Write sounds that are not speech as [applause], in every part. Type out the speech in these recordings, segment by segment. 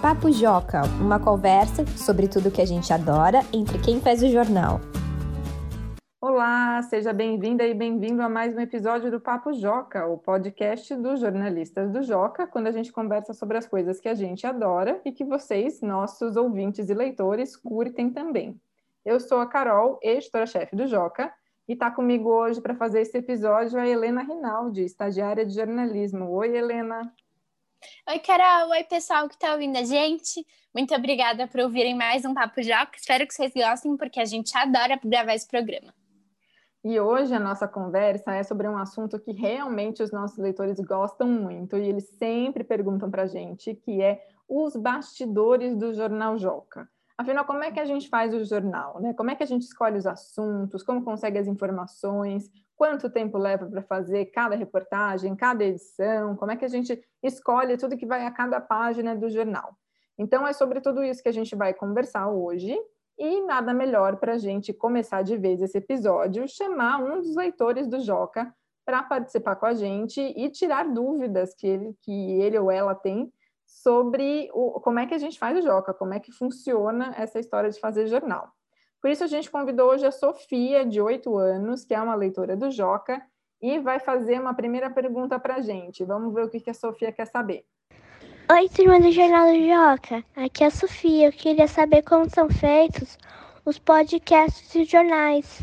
Papo Joca, uma conversa sobre tudo que a gente adora entre quem faz o jornal. Olá, seja bem-vinda e bem-vindo a mais um episódio do Papo Joca, o podcast dos jornalistas do Joca, quando a gente conversa sobre as coisas que a gente adora e que vocês, nossos ouvintes e leitores, curtem também. Eu sou a Carol, editora-chefe do Joca, e está comigo hoje para fazer esse episódio a Helena Rinaldi, estagiária de jornalismo. Oi, Helena. Oi, Carol. Oi, pessoal que está ouvindo a gente. Muito obrigada por ouvirem mais um Papo Joca. Espero que vocês gostem, porque a gente adora gravar esse programa. E hoje a nossa conversa é sobre um assunto que realmente os nossos leitores gostam muito e eles sempre perguntam para a gente, que é os bastidores do Jornal Joca. Afinal, como é que a gente faz o jornal? Né? Como é que a gente escolhe os assuntos? Como consegue as informações? Quanto tempo leva para fazer cada reportagem, cada edição? Como é que a gente escolhe tudo que vai a cada página do jornal? Então, é sobre tudo isso que a gente vai conversar hoje. E nada melhor para a gente começar de vez esse episódio, chamar um dos leitores do Joca para participar com a gente e tirar dúvidas que ele, que ele ou ela tem sobre o, como é que a gente faz o Joca, como é que funciona essa história de fazer jornal. Por isso, a gente convidou hoje a Sofia, de oito anos, que é uma leitora do Joca, e vai fazer uma primeira pergunta para a gente. Vamos ver o que, que a Sofia quer saber. Oi, turma do Jornal do Joca. Aqui é a Sofia. Eu queria saber como são feitos os podcasts e jornais.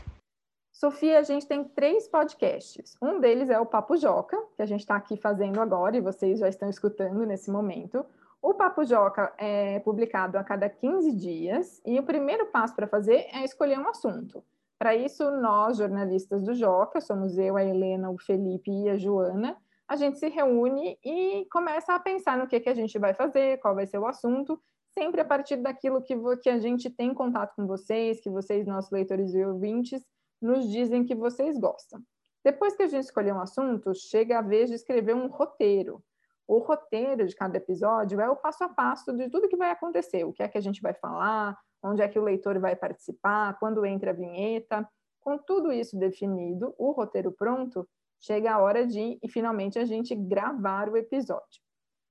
Sofia, a gente tem três podcasts. Um deles é o Papo Joca, que a gente está aqui fazendo agora e vocês já estão escutando nesse momento. O Papo Joca é publicado a cada 15 dias e o primeiro passo para fazer é escolher um assunto. Para isso, nós, jornalistas do Joca, somos eu, a Helena, o Felipe e a Joana, a gente se reúne e começa a pensar no que, que a gente vai fazer, qual vai ser o assunto, sempre a partir daquilo que, que a gente tem contato com vocês, que vocês, nossos leitores e ouvintes, nos dizem que vocês gostam. Depois que a gente escolher um assunto, chega a vez de escrever um roteiro. O roteiro de cada episódio é o passo a passo de tudo que vai acontecer, o que é que a gente vai falar, onde é que o leitor vai participar, quando entra a vinheta. Com tudo isso definido, o roteiro pronto, chega a hora de e finalmente a gente gravar o episódio.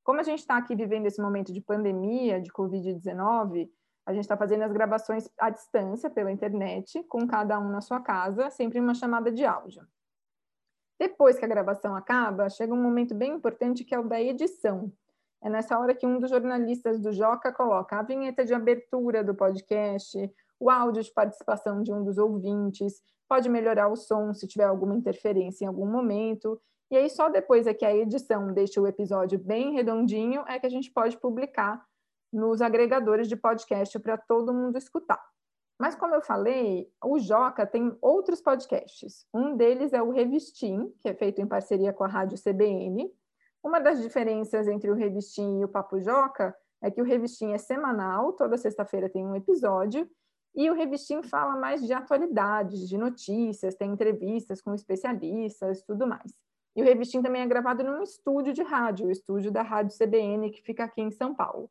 Como a gente está aqui vivendo esse momento de pandemia, de Covid-19, a gente está fazendo as gravações à distância pela internet, com cada um na sua casa, sempre uma chamada de áudio. Depois que a gravação acaba, chega um momento bem importante que é o da edição. É nessa hora que um dos jornalistas do Joca coloca a vinheta de abertura do podcast, o áudio de participação de um dos ouvintes, pode melhorar o som se tiver alguma interferência em algum momento. E aí, só depois é que a edição deixa o episódio bem redondinho, é que a gente pode publicar nos agregadores de podcast para todo mundo escutar. Mas, como eu falei, o Joca tem outros podcasts. Um deles é o Revistim, que é feito em parceria com a Rádio CBN. Uma das diferenças entre o Revistim e o Papo Joca é que o Revistim é semanal, toda sexta-feira tem um episódio, e o Revistim fala mais de atualidades, de notícias, tem entrevistas com especialistas tudo mais. E o Revistim também é gravado num estúdio de rádio, o estúdio da Rádio CBN, que fica aqui em São Paulo.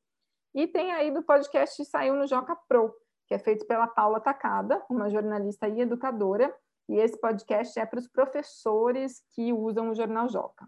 E tem aí do podcast Saiu no Joca Pro, que é feito pela Paula Tacada, uma jornalista e educadora, e esse podcast é para os professores que usam o Jornal Joca.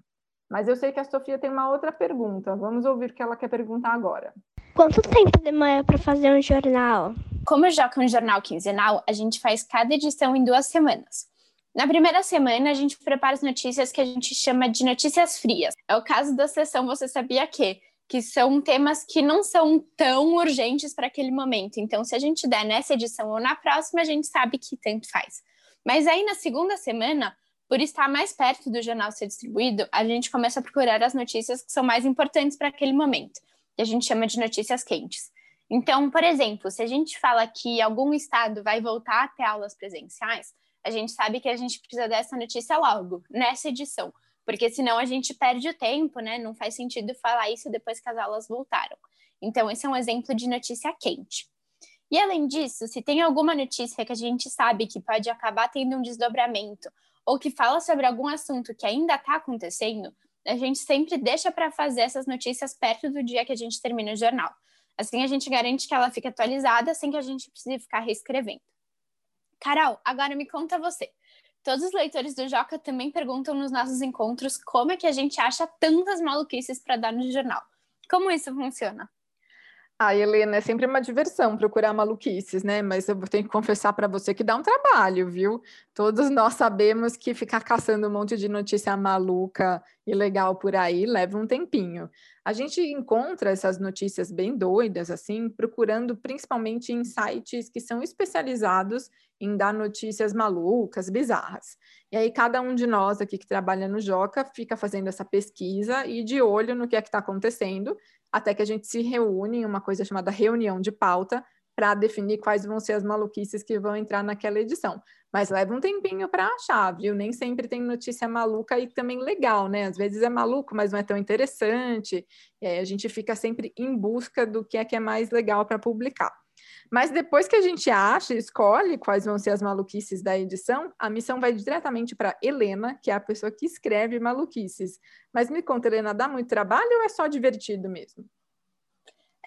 Mas eu sei que a Sofia tem uma outra pergunta. Vamos ouvir o que ela quer perguntar agora. Quanto tempo demora para fazer um jornal? Como o Joca é um jornal quinzenal, a gente faz cada edição em duas semanas. Na primeira semana, a gente prepara as notícias que a gente chama de notícias frias. É o caso da sessão Você Sabia Que, que são temas que não são tão urgentes para aquele momento. Então, se a gente der nessa edição ou na próxima, a gente sabe que tanto faz. Mas aí, na segunda semana, por estar mais perto do jornal ser distribuído, a gente começa a procurar as notícias que são mais importantes para aquele momento, que a gente chama de notícias quentes. Então, por exemplo, se a gente fala que algum estado vai voltar a ter aulas presenciais, a gente sabe que a gente precisa dessa notícia logo, nessa edição porque senão a gente perde o tempo, né? Não faz sentido falar isso depois que as aulas voltaram. Então, esse é um exemplo de notícia quente. E além disso, se tem alguma notícia que a gente sabe que pode acabar tendo um desdobramento ou que fala sobre algum assunto que ainda está acontecendo, a gente sempre deixa para fazer essas notícias perto do dia que a gente termina o jornal. Assim a gente garante que ela fique atualizada sem que a gente precise ficar reescrevendo. Carol, agora me conta você. Todos os leitores do Joca também perguntam nos nossos encontros como é que a gente acha tantas maluquices para dar no jornal. Como isso funciona? Ah, Helena, é sempre uma diversão procurar maluquices, né? Mas eu tenho que confessar para você que dá um trabalho, viu? Todos nós sabemos que ficar caçando um monte de notícia maluca e legal por aí leva um tempinho. A gente encontra essas notícias bem doidas, assim, procurando principalmente em sites que são especializados em dar notícias malucas, bizarras. E aí, cada um de nós aqui que trabalha no Joca fica fazendo essa pesquisa e de olho no que é que está acontecendo até que a gente se reúne em uma coisa chamada reunião de pauta para definir quais vão ser as maluquices que vão entrar naquela edição. Mas leva um tempinho para achar, viu? Nem sempre tem notícia maluca e também legal, né? Às vezes é maluco, mas não é tão interessante. E aí a gente fica sempre em busca do que é que é mais legal para publicar. Mas depois que a gente acha e escolhe quais vão ser as maluquices da edição, a missão vai diretamente para Helena, que é a pessoa que escreve maluquices. Mas me conta, Helena, dá muito trabalho ou é só divertido mesmo?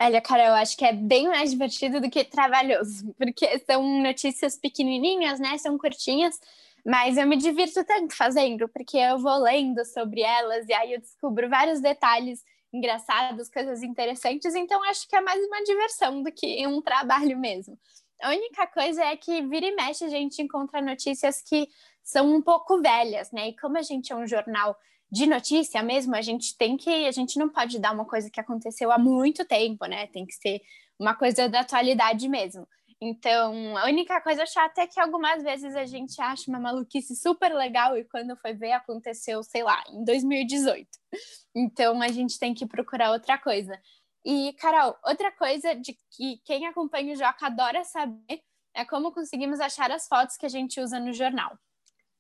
Olha, cara, eu acho que é bem mais divertido do que trabalhoso, [laughs] porque são notícias pequenininhas, né? São curtinhas, mas eu me divirto tanto fazendo, porque eu vou lendo sobre elas e aí eu descubro vários detalhes engraçados, coisas interessantes, então acho que é mais uma diversão do que um trabalho mesmo. A única coisa é que vira e mexe a gente encontra notícias que são um pouco velhas, né? E como a gente é um jornal de notícia mesmo, a gente tem que, a gente não pode dar uma coisa que aconteceu há muito tempo, né? Tem que ser uma coisa da atualidade mesmo. Então, a única coisa chata é que algumas vezes a gente acha uma maluquice super legal e quando foi ver aconteceu, sei lá, em 2018. Então, a gente tem que procurar outra coisa. E, Carol, outra coisa de que quem acompanha o Joca adora saber é como conseguimos achar as fotos que a gente usa no jornal.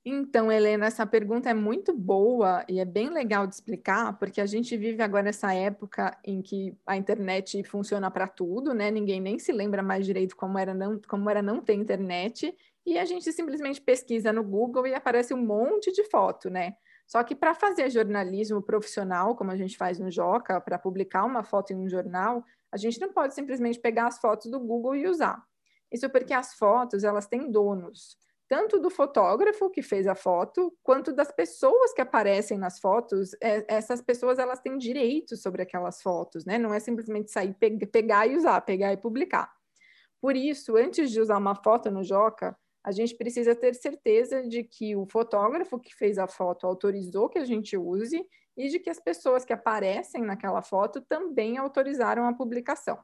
Então, Helena, essa pergunta é muito boa e é bem legal de explicar, porque a gente vive agora essa época em que a internet funciona para tudo, né? Ninguém nem se lembra mais direito como era não, como era não ter internet, e a gente simplesmente pesquisa no Google e aparece um monte de foto, né? Só que para fazer jornalismo profissional, como a gente faz no Joca, para publicar uma foto em um jornal, a gente não pode simplesmente pegar as fotos do Google e usar. Isso porque as fotos, elas têm donos tanto do fotógrafo que fez a foto, quanto das pessoas que aparecem nas fotos. É, essas pessoas elas têm direitos sobre aquelas fotos, né? Não é simplesmente sair, pe pegar e usar, pegar e publicar. Por isso, antes de usar uma foto no Joca, a gente precisa ter certeza de que o fotógrafo que fez a foto autorizou que a gente use e de que as pessoas que aparecem naquela foto também autorizaram a publicação.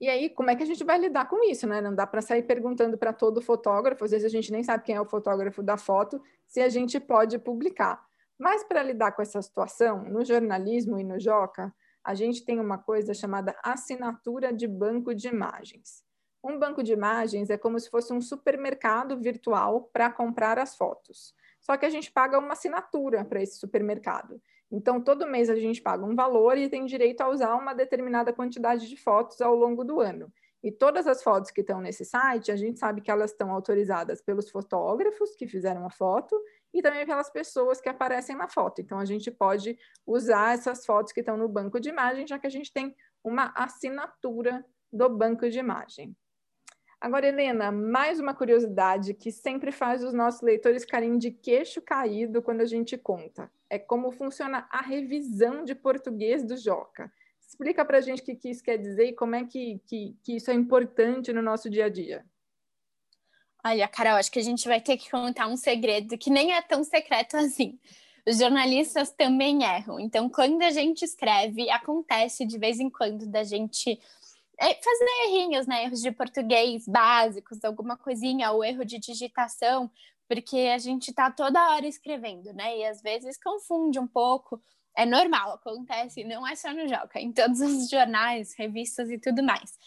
E aí, como é que a gente vai lidar com isso, né? Não dá para sair perguntando para todo fotógrafo, às vezes a gente nem sabe quem é o fotógrafo da foto, se a gente pode publicar. Mas para lidar com essa situação, no jornalismo e no Joca, a gente tem uma coisa chamada assinatura de banco de imagens. Um banco de imagens é como se fosse um supermercado virtual para comprar as fotos. Só que a gente paga uma assinatura para esse supermercado. Então, todo mês a gente paga um valor e tem direito a usar uma determinada quantidade de fotos ao longo do ano. E todas as fotos que estão nesse site, a gente sabe que elas estão autorizadas pelos fotógrafos que fizeram a foto e também pelas pessoas que aparecem na foto. Então, a gente pode usar essas fotos que estão no banco de imagem, já que a gente tem uma assinatura do banco de imagem. Agora, Helena, mais uma curiosidade que sempre faz os nossos leitores ficarem de queixo caído quando a gente conta. É como funciona a revisão de português do Joca. Explica para a gente o que, que, isso quer dizer e como é que, que, que isso é importante no nosso dia a dia. Olha, Carol, acho que a gente vai ter que contar um segredo que nem é tão secreto assim. Os jornalistas também erram. Então, quando a gente escreve, acontece de vez em quando da gente fazer errinhos, né? Erros de português básicos, alguma coisinha, ou erro de digitação, porque a gente tá toda hora escrevendo, né? E às vezes confunde um pouco. É normal, acontece, não é só no Joca, em todos os jornais, revistas e tudo mais.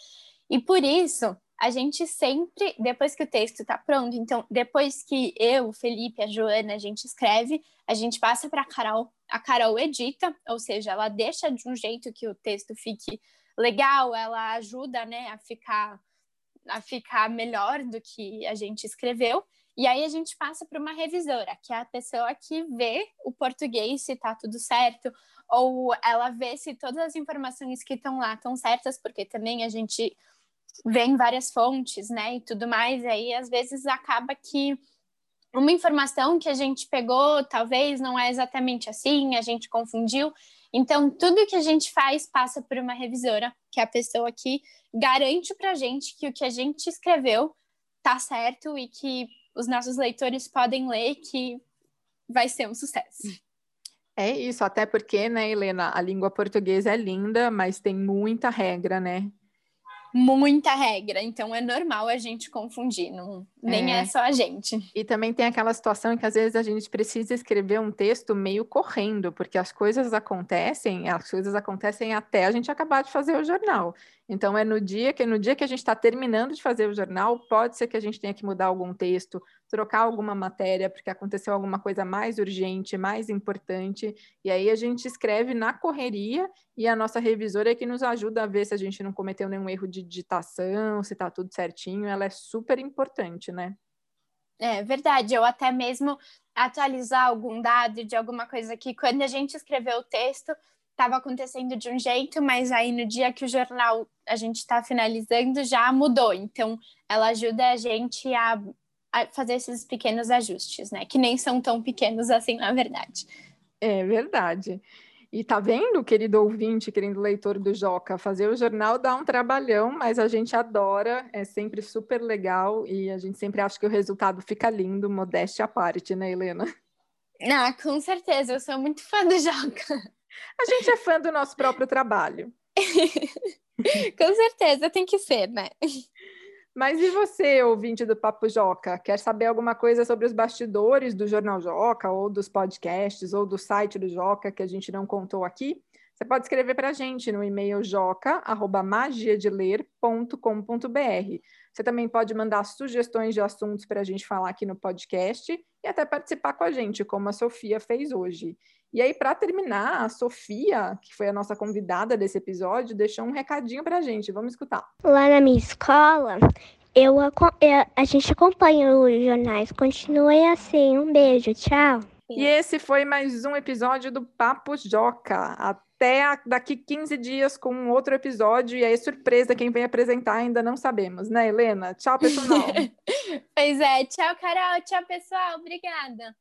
E por isso, a gente sempre, depois que o texto está pronto, então, depois que eu, o Felipe, a Joana, a gente escreve, a gente passa para a Carol, a Carol edita, ou seja, ela deixa de um jeito que o texto fique legal, ela ajuda, né, a ficar a ficar melhor do que a gente escreveu. E aí a gente passa para uma revisora, que é a pessoa que vê o português se está tudo certo, ou ela vê se todas as informações que estão lá estão certas, porque também a gente vê em várias fontes, né, e tudo mais, e aí às vezes acaba que uma informação que a gente pegou talvez não é exatamente assim, a gente confundiu, Então, tudo que a gente faz passa por uma revisora, que é a pessoa que garante para a gente que o que a gente escreveu tá certo e que os nossos leitores podem ler que vai ser um sucesso. É isso, até porque, né, Helena, a língua portuguesa é linda, mas tem muita regra, né? Muita regra, então é normal a gente confundir, não, nem é. é. só a gente. E também tem aquela situação em que às vezes a gente precisa escrever um texto meio correndo, porque as coisas acontecem, as coisas acontecem até a gente acabar de fazer o jornal. Então é no dia que no dia que a gente está terminando de fazer o jornal, pode ser que a gente tenha que mudar algum texto, trocar alguma matéria, porque aconteceu alguma coisa mais urgente, mais importante, e aí a gente escreve na correria e a nossa revisora é que nos ajuda a ver se a gente não cometeu nenhum erro de digitação, se está tudo certinho, ela é super importante, né? É verdade, ou até mesmo atualizar algum dado de alguma coisa que quando a gente escreveu o texto estava acontecendo de um jeito, mas aí no dia que o jornal a gente está finalizando já mudou. Então, ela ajuda a gente a, fazer esses pequenos ajustes, né? Que nem são tão pequenos assim, na verdade. É verdade. E tá vendo, querido ouvinte, querido leitor do Joca, fazer o jornal dá um trabalhão, mas a gente adora, é sempre super legal e a gente sempre acha que o resultado fica lindo, modéstia à parte, né, Helena? Ah, com certeza, eu sou muito fã do Joca. A gente é fã do nosso próprio trabalho. [laughs] Com certeza, tem que ser, né? Mas e você, ouvinte do Papo Joca? Quer saber alguma coisa sobre os bastidores do Jornal Joca, ou dos podcasts, ou do site do Joca que a gente não contou aqui? Você pode escrever para a gente no e-mail joca.magiadeler.com.br. Você também pode mandar sugestões de assuntos para a gente falar aqui no podcast e até participar com a gente, como a Sofia fez hoje. E aí, para terminar, a Sofia, que foi a nossa convidada desse episódio, deixou um recadinho para a gente. Vamos escutar. Lá na minha escola, eu, eu, a gente acompanha os jornais. Continuem assim. Um beijo. Tchau. E esse foi mais um episódio do Papo Joca. Até daqui 15 dias com um outro episódio. E aí, surpresa, quem vem apresentar ainda não sabemos, né, Helena? Tchau, pessoal. [laughs] pois é. Tchau, Carol. Tchau, pessoal. Obrigada.